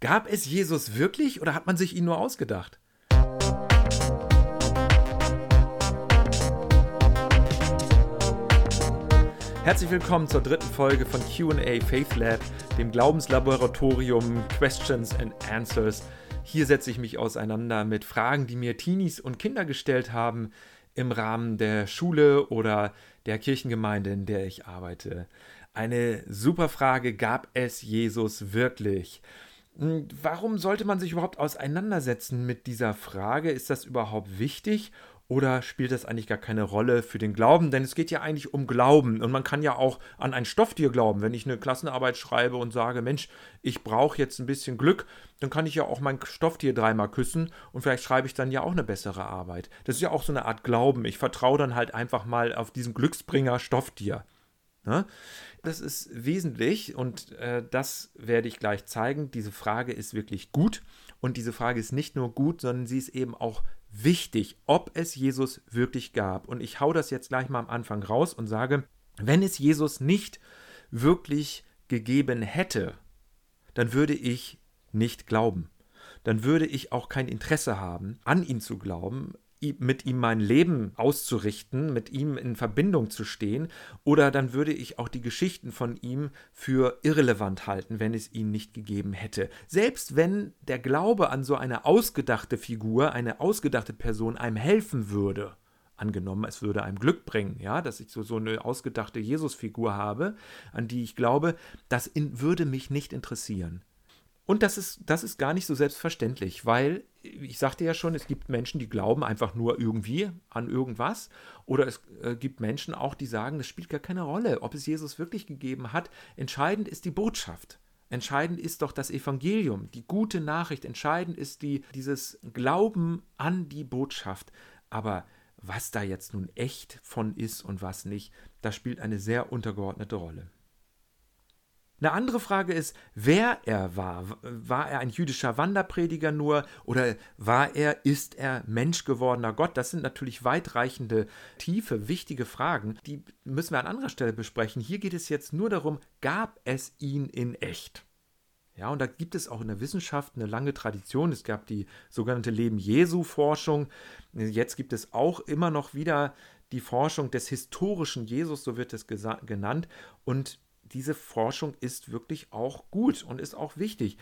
Gab es Jesus wirklich oder hat man sich ihn nur ausgedacht? Herzlich willkommen zur dritten Folge von QA Faith Lab, dem Glaubenslaboratorium Questions and Answers. Hier setze ich mich auseinander mit Fragen, die mir Teenies und Kinder gestellt haben im Rahmen der Schule oder der Kirchengemeinde, in der ich arbeite. Eine super Frage, gab es Jesus wirklich? Hm, warum sollte man sich überhaupt auseinandersetzen mit dieser Frage? Ist das überhaupt wichtig oder spielt das eigentlich gar keine Rolle für den Glauben? Denn es geht ja eigentlich um Glauben und man kann ja auch an ein Stofftier glauben. Wenn ich eine Klassenarbeit schreibe und sage, Mensch, ich brauche jetzt ein bisschen Glück, dann kann ich ja auch mein Stofftier dreimal küssen und vielleicht schreibe ich dann ja auch eine bessere Arbeit. Das ist ja auch so eine Art Glauben. Ich vertraue dann halt einfach mal auf diesen Glücksbringer Stofftier. Ne? Das ist wesentlich und äh, das werde ich gleich zeigen. Diese Frage ist wirklich gut und diese Frage ist nicht nur gut, sondern sie ist eben auch wichtig, ob es Jesus wirklich gab. Und ich hau das jetzt gleich mal am Anfang raus und sage, wenn es Jesus nicht wirklich gegeben hätte, dann würde ich nicht glauben. Dann würde ich auch kein Interesse haben, an ihn zu glauben, mit ihm mein Leben auszurichten, mit ihm in Verbindung zu stehen, oder dann würde ich auch die Geschichten von ihm für irrelevant halten, wenn es ihn nicht gegeben hätte. Selbst wenn der Glaube an so eine ausgedachte Figur, eine ausgedachte Person einem helfen würde, angenommen, es würde einem Glück bringen, ja, dass ich so, so eine ausgedachte Jesusfigur habe, an die ich glaube, das in, würde mich nicht interessieren. Und das ist, das ist gar nicht so selbstverständlich, weil ich sagte ja schon, es gibt Menschen, die glauben einfach nur irgendwie an irgendwas. Oder es äh, gibt Menschen auch, die sagen, es spielt gar keine Rolle, ob es Jesus wirklich gegeben hat. Entscheidend ist die Botschaft. Entscheidend ist doch das Evangelium, die gute Nachricht. Entscheidend ist die, dieses Glauben an die Botschaft. Aber was da jetzt nun echt von ist und was nicht, das spielt eine sehr untergeordnete Rolle. Eine andere Frage ist, wer er war. War er ein jüdischer Wanderprediger nur oder war er, ist er Mensch gewordener Gott? Das sind natürlich weitreichende, tiefe, wichtige Fragen, die müssen wir an anderer Stelle besprechen. Hier geht es jetzt nur darum, gab es ihn in echt? Ja, und da gibt es auch in der Wissenschaft eine lange Tradition. Es gab die sogenannte Leben Jesu-Forschung. Jetzt gibt es auch immer noch wieder die Forschung des historischen Jesus, so wird es genannt. Und diese Forschung ist wirklich auch gut und ist auch wichtig.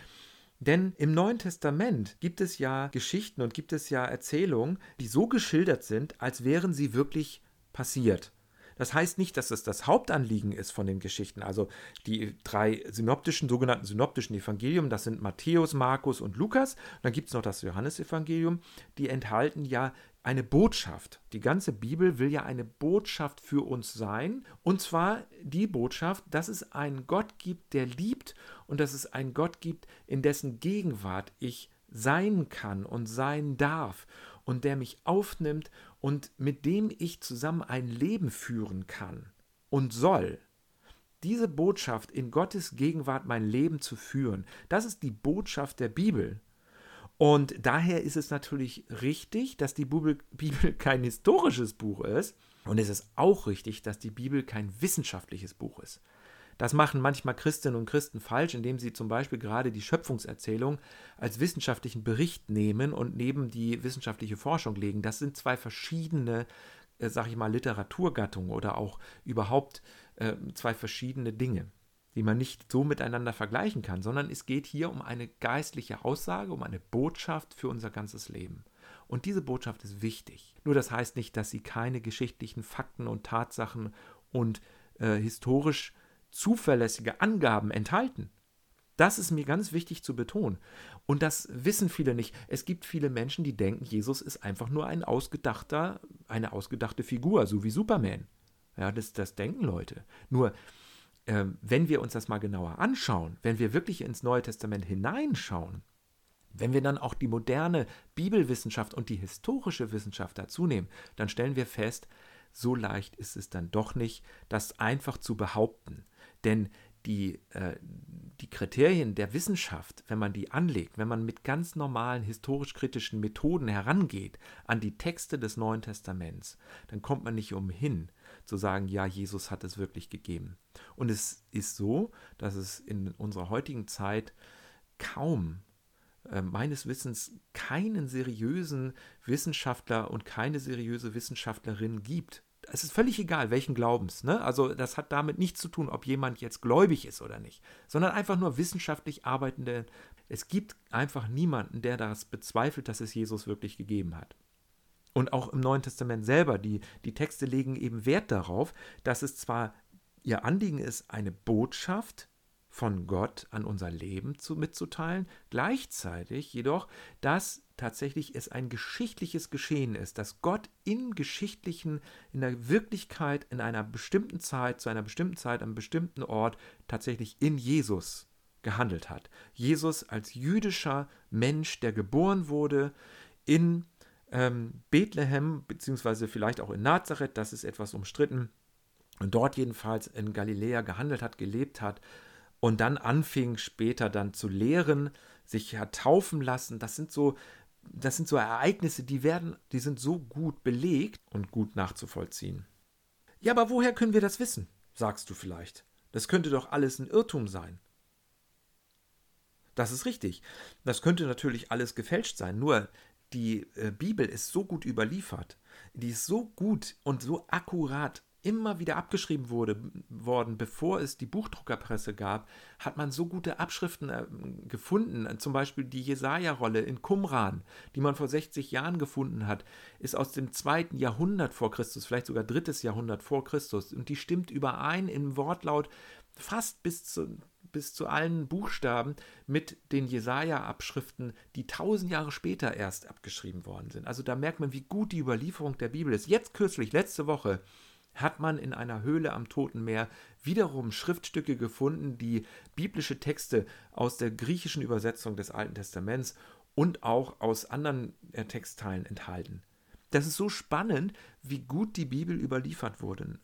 Denn im Neuen Testament gibt es ja Geschichten und gibt es ja Erzählungen, die so geschildert sind, als wären sie wirklich passiert. Das heißt nicht, dass es das Hauptanliegen ist von den Geschichten. Also die drei synoptischen, sogenannten synoptischen Evangelium, das sind Matthäus, Markus und Lukas. Und dann gibt es noch das Johannesevangelium. Die enthalten ja eine Botschaft. Die ganze Bibel will ja eine Botschaft für uns sein. Und zwar die Botschaft, dass es einen Gott gibt, der liebt und dass es einen Gott gibt, in dessen Gegenwart ich sein kann und sein darf und der mich aufnimmt und mit dem ich zusammen ein Leben führen kann und soll. Diese Botschaft in Gottes Gegenwart mein Leben zu führen, das ist die Botschaft der Bibel. Und daher ist es natürlich richtig, dass die Bibel, kein historisches Buch ist. Und es ist auch richtig, dass die Bibel kein wissenschaftliches Buch ist. Das machen manchmal Christinnen und Christen falsch, indem sie zum Beispiel gerade die Schöpfungserzählung als wissenschaftlichen Bericht nehmen und neben die wissenschaftliche Forschung legen. Das sind zwei verschiedene, äh, sag ich mal, Literaturgattungen oder auch überhaupt äh, zwei verschiedene Dinge die man nicht so miteinander vergleichen kann, sondern es geht hier um eine geistliche Aussage, um eine Botschaft für unser ganzes Leben. Und diese Botschaft ist wichtig. Nur das heißt nicht, dass sie keine geschichtlichen Fakten und Tatsachen und äh, historisch zuverlässige Angaben enthalten. Das ist mir ganz wichtig zu betonen. Und das wissen viele nicht. Es gibt viele Menschen, die denken, Jesus ist einfach nur ein ausgedachter, eine ausgedachte Figur, so wie Superman. Ja, das, das denken Leute. Nur äh, wenn wir uns das mal genauer anschauen, wenn wir wirklich ins Neue Testament hineinschauen, wenn wir dann auch die moderne Bibelwissenschaft und die historische Wissenschaft dazu nehmen, dann stellen wir fest, so leicht ist es dann doch nicht, das einfach zu behaupten. Denn die, äh, die Kriterien der Wissenschaft, wenn man die anlegt, wenn man mit ganz normalen historisch-kritischen Methoden herangeht an die Texte des Neuen Testaments, dann kommt man nicht umhin, zu sagen, ja, Jesus hat es wirklich gegeben. Und es ist so, dass es in unserer heutigen Zeit kaum, äh, meines Wissens, keinen seriösen Wissenschaftler und keine seriöse Wissenschaftlerin gibt. Es ist völlig egal, welchen Glaubens. Ne? Also das hat damit nichts zu tun, ob jemand jetzt gläubig ist oder nicht, sondern einfach nur wissenschaftlich arbeitende. Es gibt einfach niemanden, der das bezweifelt, dass es Jesus wirklich gegeben hat. Und auch im Neuen Testament selber, die, die Texte legen eben Wert darauf, dass es zwar ihr Anliegen ist, eine Botschaft von Gott an unser Leben zu, mitzuteilen, gleichzeitig jedoch, dass tatsächlich es ein geschichtliches Geschehen ist, dass Gott in geschichtlichen, in der Wirklichkeit, in einer bestimmten Zeit, zu einer bestimmten Zeit, an einem bestimmten Ort tatsächlich in Jesus gehandelt hat. Jesus als jüdischer Mensch, der geboren wurde in ähm, Bethlehem, beziehungsweise vielleicht auch in Nazareth, das ist etwas umstritten, und dort jedenfalls in Galiläa gehandelt hat, gelebt hat und dann anfing später dann zu lehren, sich hat taufen lassen. Das sind so, das sind so Ereignisse, die werden, die sind so gut belegt und gut nachzuvollziehen. Ja, aber woher können wir das wissen? sagst du vielleicht. Das könnte doch alles ein Irrtum sein. Das ist richtig. Das könnte natürlich alles gefälscht sein. Nur die äh, Bibel ist so gut überliefert, die ist so gut und so akkurat immer wieder abgeschrieben wurde, worden, bevor es die Buchdruckerpresse gab, hat man so gute Abschriften äh, gefunden. Zum Beispiel die Jesaja-Rolle in Qumran, die man vor 60 Jahren gefunden hat, ist aus dem zweiten Jahrhundert vor Christus, vielleicht sogar drittes Jahrhundert vor Christus. Und die stimmt überein im Wortlaut fast bis zu, bis zu allen Buchstaben mit den Jesaja-Abschriften, die tausend Jahre später erst abgeschrieben worden sind. Also da merkt man, wie gut die Überlieferung der Bibel ist. Jetzt kürzlich, letzte Woche, hat man in einer Höhle am Toten Meer wiederum Schriftstücke gefunden, die biblische Texte aus der griechischen Übersetzung des Alten Testaments und auch aus anderen äh, Textteilen enthalten. Das ist so spannend, wie gut die Bibel überliefert wurde.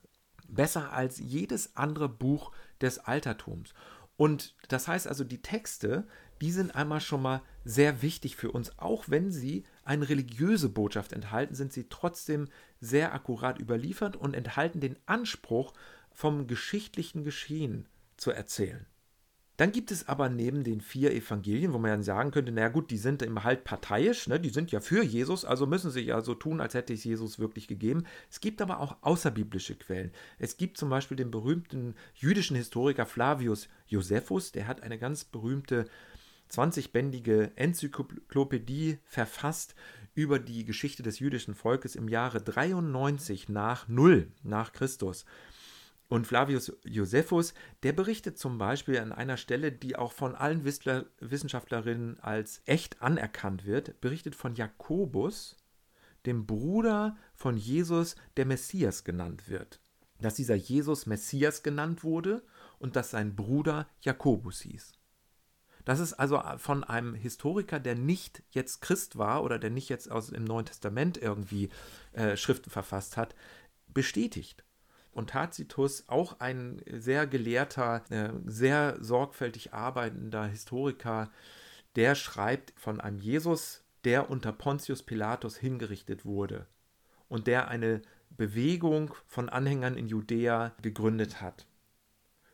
Besser als jedes andere Buch des Altertums. Und das heißt also, die Texte, die sind einmal schon mal sehr wichtig für uns. Auch wenn sie eine religiöse Botschaft enthalten, sind sie trotzdem sehr akkurat überliefert und enthalten den Anspruch, vom geschichtlichen Geschehen zu erzählen. Dann gibt es aber neben den vier Evangelien, wo man ja sagen könnte, naja gut, die sind immer halt parteiisch, ne? die sind ja für Jesus, also müssen sie ja so tun, als hätte es Jesus wirklich gegeben. Es gibt aber auch außerbiblische Quellen. Es gibt zum Beispiel den berühmten jüdischen Historiker Flavius Josephus, der hat eine ganz berühmte 20-bändige Enzyklopädie verfasst über die Geschichte des jüdischen Volkes im Jahre 93 nach Null nach Christus. Und Flavius Josephus, der berichtet zum Beispiel an einer Stelle, die auch von allen Wissenschaftlerinnen als echt anerkannt wird, berichtet von Jakobus, dem Bruder von Jesus, der Messias genannt wird. Dass dieser Jesus Messias genannt wurde und dass sein Bruder Jakobus hieß. Das ist also äh, von einem Historiker, der nicht jetzt Christ war oder der nicht jetzt aus dem Neuen Testament irgendwie äh, Schriften verfasst hat, bestätigt. Und Tacitus, auch ein sehr gelehrter, äh, sehr sorgfältig arbeitender Historiker, der schreibt von einem Jesus, der unter Pontius Pilatus hingerichtet wurde und der eine Bewegung von Anhängern in Judäa gegründet hat.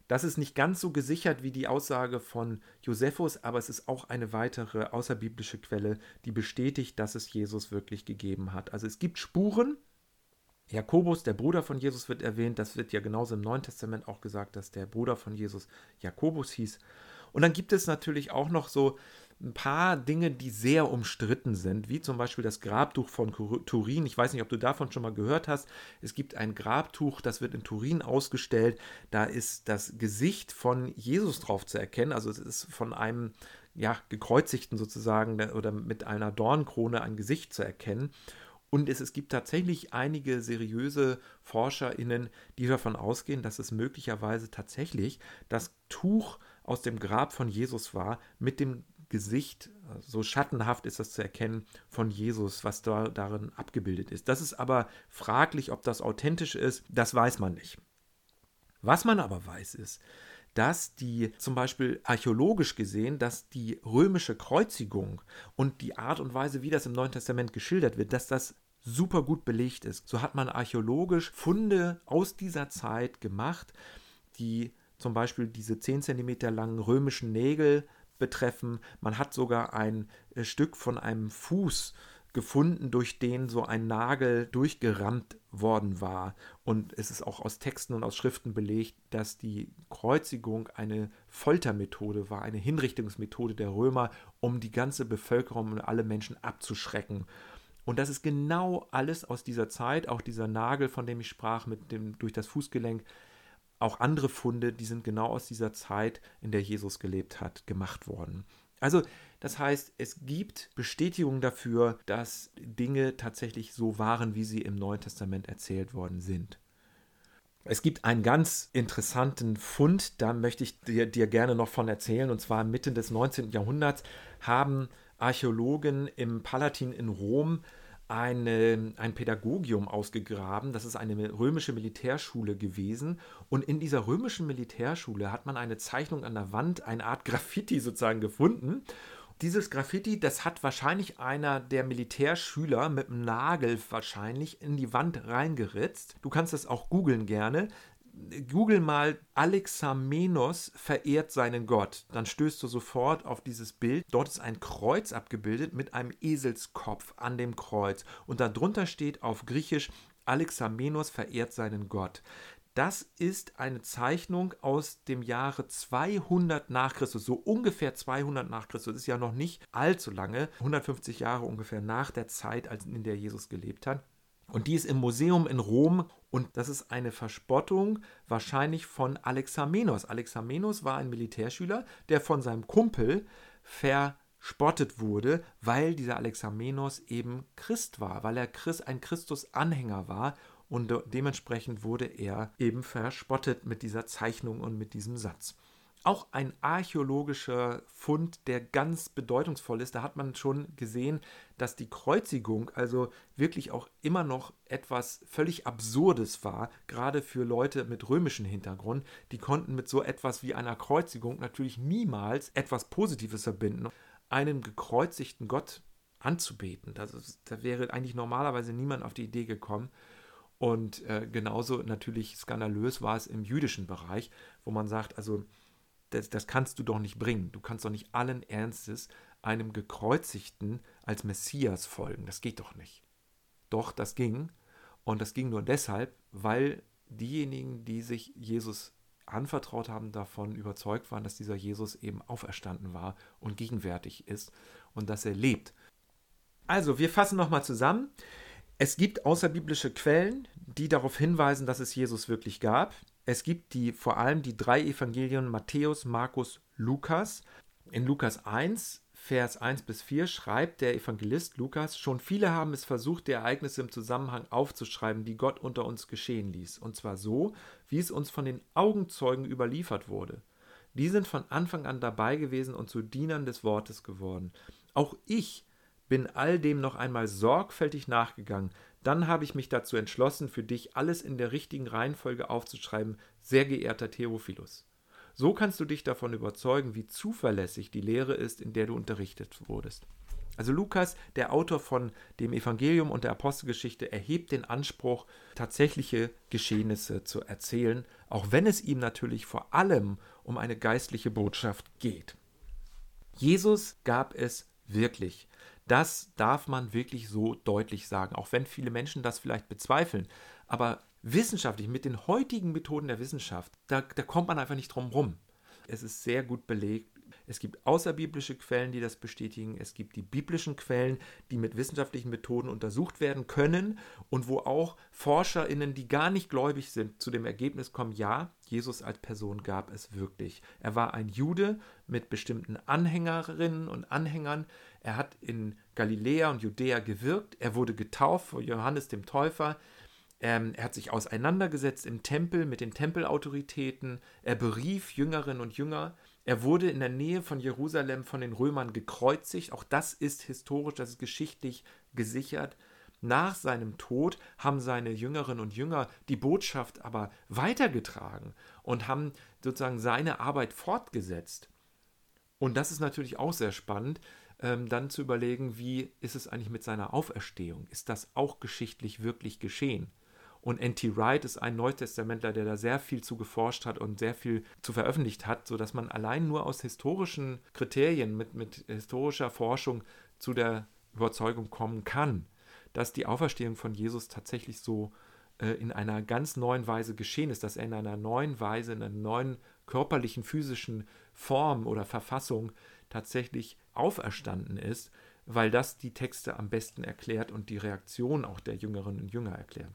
Das ist nicht ganz so gesichert wie die Aussage von Josephus, aber es ist auch eine weitere außerbiblische Quelle, die bestätigt, dass es Jesus wirklich gegeben hat. Also es gibt Spuren. Jakobus, der Bruder von Jesus, wird erwähnt. Das wird ja genauso im Neuen Testament auch gesagt, dass der Bruder von Jesus Jakobus hieß. Und dann gibt es natürlich auch noch so ein paar Dinge, die sehr umstritten sind, wie zum Beispiel das Grabtuch von Turin. Ich weiß nicht, ob du davon schon mal gehört hast. Es gibt ein Grabtuch, das wird in Turin ausgestellt. Da ist das Gesicht von Jesus drauf zu erkennen. Also es ist von einem ja, gekreuzigten sozusagen oder mit einer Dornkrone ein Gesicht zu erkennen. Und es, es gibt tatsächlich einige seriöse ForscherInnen, die davon ausgehen, dass es möglicherweise tatsächlich das Tuch aus dem Grab von Jesus war mit dem Gesicht, so schattenhaft ist das zu erkennen, von Jesus, was da darin abgebildet ist. Das ist aber fraglich, ob das authentisch ist, das weiß man nicht. Was man aber weiß ist, dass die zum Beispiel archäologisch gesehen, dass die römische Kreuzigung und die Art und Weise, wie das im Neuen Testament geschildert wird, dass das super gut belegt ist. So hat man archäologisch Funde aus dieser Zeit gemacht, die zum Beispiel diese 10 cm langen römischen Nägel betreffen. Man hat sogar ein äh, Stück von einem Fuß gefunden, durch den so ein Nagel durchgerammt worden war. Und es ist auch aus Texten und aus Schriften belegt, dass die Kreuzigung eine Foltermethode war, eine Hinrichtungsmethode der Römer, um die ganze Bevölkerung und alle Menschen abzuschrecken. Und das ist genau alles aus dieser Zeit, auch dieser Nagel, von dem ich sprach, mit dem durch das Fußgelenk, auch andere Funde, die sind genau aus dieser Zeit, in der Jesus gelebt hat, gemacht worden. Also das heißt, es gibt Bestätigungen dafür, dass Dinge tatsächlich so waren, wie sie im Neuen Testament erzählt worden sind. Es gibt einen ganz interessanten Fund, da möchte ich dir, dir gerne noch von erzählen. Und zwar Mitte des 19. Jahrhunderts haben Archäologen im Palatin in Rom eine, ein Pädagogium ausgegraben. Das ist eine römische Militärschule gewesen. Und in dieser römischen Militärschule hat man eine Zeichnung an der Wand, eine Art Graffiti sozusagen gefunden. Dieses Graffiti, das hat wahrscheinlich einer der Militärschüler mit einem Nagel wahrscheinlich in die Wand reingeritzt. Du kannst das auch googeln gerne. Google mal Alexamenos verehrt seinen Gott. Dann stößt du sofort auf dieses Bild. Dort ist ein Kreuz abgebildet mit einem Eselskopf an dem Kreuz. Und darunter steht auf Griechisch Alexamenos verehrt seinen Gott. Das ist eine Zeichnung aus dem Jahre 200 nach Christus, so ungefähr 200 nach Christus. Das ist ja noch nicht allzu lange, 150 Jahre ungefähr nach der Zeit, in der Jesus gelebt hat. Und die ist im Museum in Rom und das ist eine Verspottung wahrscheinlich von Alexamenos. Alexamenos war ein Militärschüler, der von seinem Kumpel verspottet wurde, weil dieser Alexamenos eben Christ war, weil er Christ, ein Christus-Anhänger war und dementsprechend wurde er eben verspottet mit dieser Zeichnung und mit diesem Satz auch ein archäologischer Fund, der ganz bedeutungsvoll ist. Da hat man schon gesehen, dass die Kreuzigung also wirklich auch immer noch etwas völlig Absurdes war, gerade für Leute mit römischem Hintergrund. Die konnten mit so etwas wie einer Kreuzigung natürlich niemals etwas Positives verbinden. Einen gekreuzigten Gott anzubeten, das ist, da wäre eigentlich normalerweise niemand auf die Idee gekommen. Und äh, genauso natürlich skandalös war es im jüdischen Bereich, wo man sagt, also das, das kannst du doch nicht bringen. Du kannst doch nicht allen Ernstes einem Gekreuzigten als Messias folgen. Das geht doch nicht. Doch, das ging. Und das ging nur deshalb, weil diejenigen, die sich Jesus anvertraut haben, davon überzeugt waren, dass dieser Jesus eben auferstanden war und gegenwärtig ist und dass er lebt. Also, wir fassen nochmal zusammen. Es gibt außerbiblische Quellen, die darauf hinweisen, dass es Jesus wirklich gab. Es gibt die, vor allem die drei Evangelien Matthäus, Markus, Lukas. In Lukas 1, Vers 1 bis 4 schreibt der Evangelist Lukas, schon viele haben es versucht, die Ereignisse im Zusammenhang aufzuschreiben, die Gott unter uns geschehen ließ, und zwar so, wie es uns von den Augenzeugen überliefert wurde. Die sind von Anfang an dabei gewesen und zu Dienern des Wortes geworden. Auch ich bin all dem noch einmal sorgfältig nachgegangen, dann habe ich mich dazu entschlossen, für dich alles in der richtigen Reihenfolge aufzuschreiben, sehr geehrter Theophilus. So kannst du dich davon überzeugen, wie zuverlässig die Lehre ist, in der du unterrichtet wurdest. Also Lukas, der Autor von dem Evangelium und der Apostelgeschichte, erhebt den Anspruch, tatsächliche Geschehnisse zu erzählen, auch wenn es ihm natürlich vor allem um eine geistliche Botschaft geht. Jesus gab es wirklich. Das darf man wirklich so deutlich sagen, auch wenn viele Menschen das vielleicht bezweifeln. Aber wissenschaftlich, mit den heutigen Methoden der Wissenschaft, da, da kommt man einfach nicht drum rum. Es ist sehr gut belegt, es gibt außerbiblische Quellen, die das bestätigen. Es gibt die biblischen Quellen, die mit wissenschaftlichen Methoden untersucht werden können und wo auch ForscherInnen, die gar nicht gläubig sind, zu dem Ergebnis kommen, ja, Jesus als Person gab es wirklich. Er war ein Jude mit bestimmten Anhängerinnen und Anhängern. Er hat in Galiläa und Judäa gewirkt. Er wurde getauft vor Johannes dem Täufer. Ähm, er hat sich auseinandergesetzt im Tempel mit den Tempelautoritäten. Er berief Jüngerinnen und Jünger. Er wurde in der Nähe von Jerusalem von den Römern gekreuzigt. Auch das ist historisch, das ist geschichtlich gesichert. Nach seinem Tod haben seine Jüngerinnen und Jünger die Botschaft aber weitergetragen und haben sozusagen seine Arbeit fortgesetzt. Und das ist natürlich auch sehr spannend, ähm, dann zu überlegen, wie ist es eigentlich mit seiner Auferstehung? Ist das auch geschichtlich wirklich geschehen? Und N.T. Wright ist ein Neutestamentler, der da sehr viel zu geforscht hat und sehr viel zu veröffentlicht hat, sodass man allein nur aus historischen Kriterien, mit, mit historischer Forschung zu der Überzeugung kommen kann, dass die Auferstehung von Jesus tatsächlich so äh, in einer ganz neuen Weise geschehen ist, dass er in einer neuen Weise, in einer neuen körperlichen, physischen Form oder Verfassung tatsächlich auferstanden ist, weil das die Texte am besten erklärt und die Reaktion auch der Jüngerinnen und Jünger erklärt.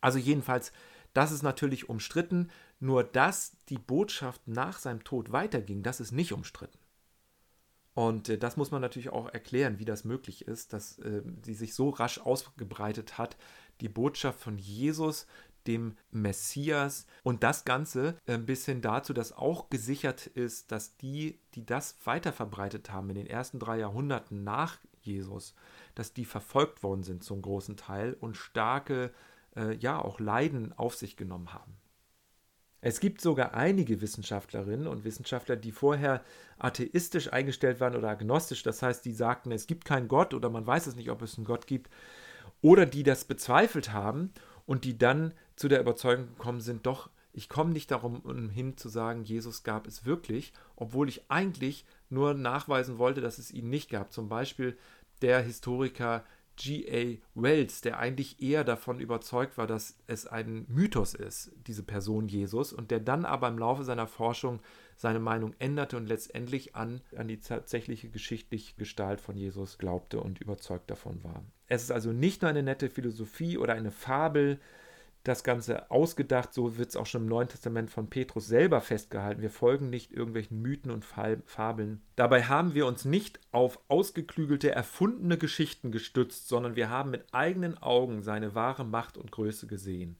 Also jedenfalls, das ist natürlich umstritten, nur dass die Botschaft nach seinem Tod weiterging, das ist nicht umstritten. Und äh, das muss man natürlich auch erklären, wie das möglich ist, dass äh, sie sich so rasch ausgebreitet hat, die Botschaft von Jesus, dem Messias und das Ganze äh, bis hin dazu, dass auch gesichert ist, dass die, die das weiter verbreitet haben in den ersten drei Jahrhunderten nach Jesus, dass die verfolgt worden sind zum großen Teil und starke, äh, ja, auch Leiden auf sich genommen haben. Es gibt sogar einige Wissenschaftlerinnen und Wissenschaftler, die vorher atheistisch eingestellt waren oder agnostisch, das heißt, die sagten, es gibt keinen Gott oder man weiß es nicht, ob es einen Gott gibt, oder die das bezweifelt haben und die dann zu der Überzeugung gekommen sind, doch, ich komme nicht darum hin zu sagen, Jesus gab es wirklich, obwohl ich eigentlich nur nachweisen wollte, dass es ihn nicht gab. Zum Beispiel der Historiker G.A. Wells, der eigentlich eher davon überzeugt war, dass es ein Mythos ist, diese Person Jesus, und der dann aber im Laufe seiner Forschung seine Meinung änderte und letztendlich an, an die tatsächliche geschichtliche Gestalt von Jesus glaubte und überzeugt davon war. Es ist also nicht nur eine nette Philosophie oder eine Fabel, das Ganze ausgedacht, so wird es auch schon im Neuen Testament von Petrus selber festgehalten. Wir folgen nicht irgendwelchen Mythen und Fabeln. Dabei haben wir uns nicht auf ausgeklügelte, erfundene Geschichten gestützt, sondern wir haben mit eigenen Augen seine wahre Macht und Größe gesehen.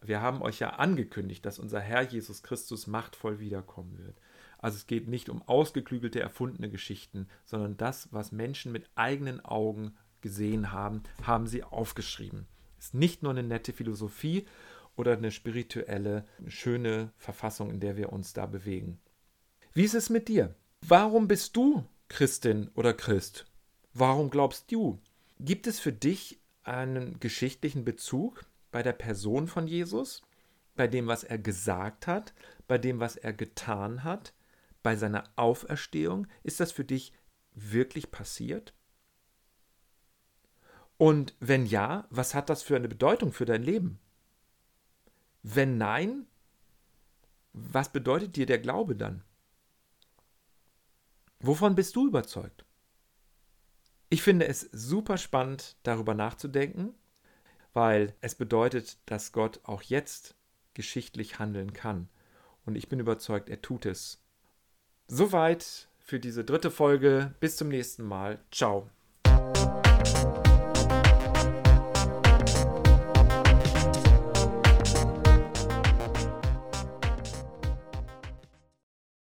Wir haben euch ja angekündigt, dass unser Herr Jesus Christus machtvoll wiederkommen wird. Also es geht nicht um ausgeklügelte, erfundene Geschichten, sondern das, was Menschen mit eigenen Augen gesehen haben, haben sie aufgeschrieben. Ist nicht nur eine nette Philosophie oder eine spirituelle, schöne Verfassung, in der wir uns da bewegen. Wie ist es mit dir? Warum bist du Christin oder Christ? Warum glaubst du? Gibt es für dich einen geschichtlichen Bezug bei der Person von Jesus, bei dem, was er gesagt hat, bei dem, was er getan hat, bei seiner Auferstehung? Ist das für dich wirklich passiert? Und wenn ja, was hat das für eine Bedeutung für dein Leben? Wenn nein, was bedeutet dir der Glaube dann? Wovon bist du überzeugt? Ich finde es super spannend, darüber nachzudenken, weil es bedeutet, dass Gott auch jetzt geschichtlich handeln kann. Und ich bin überzeugt, er tut es. Soweit für diese dritte Folge. Bis zum nächsten Mal. Ciao.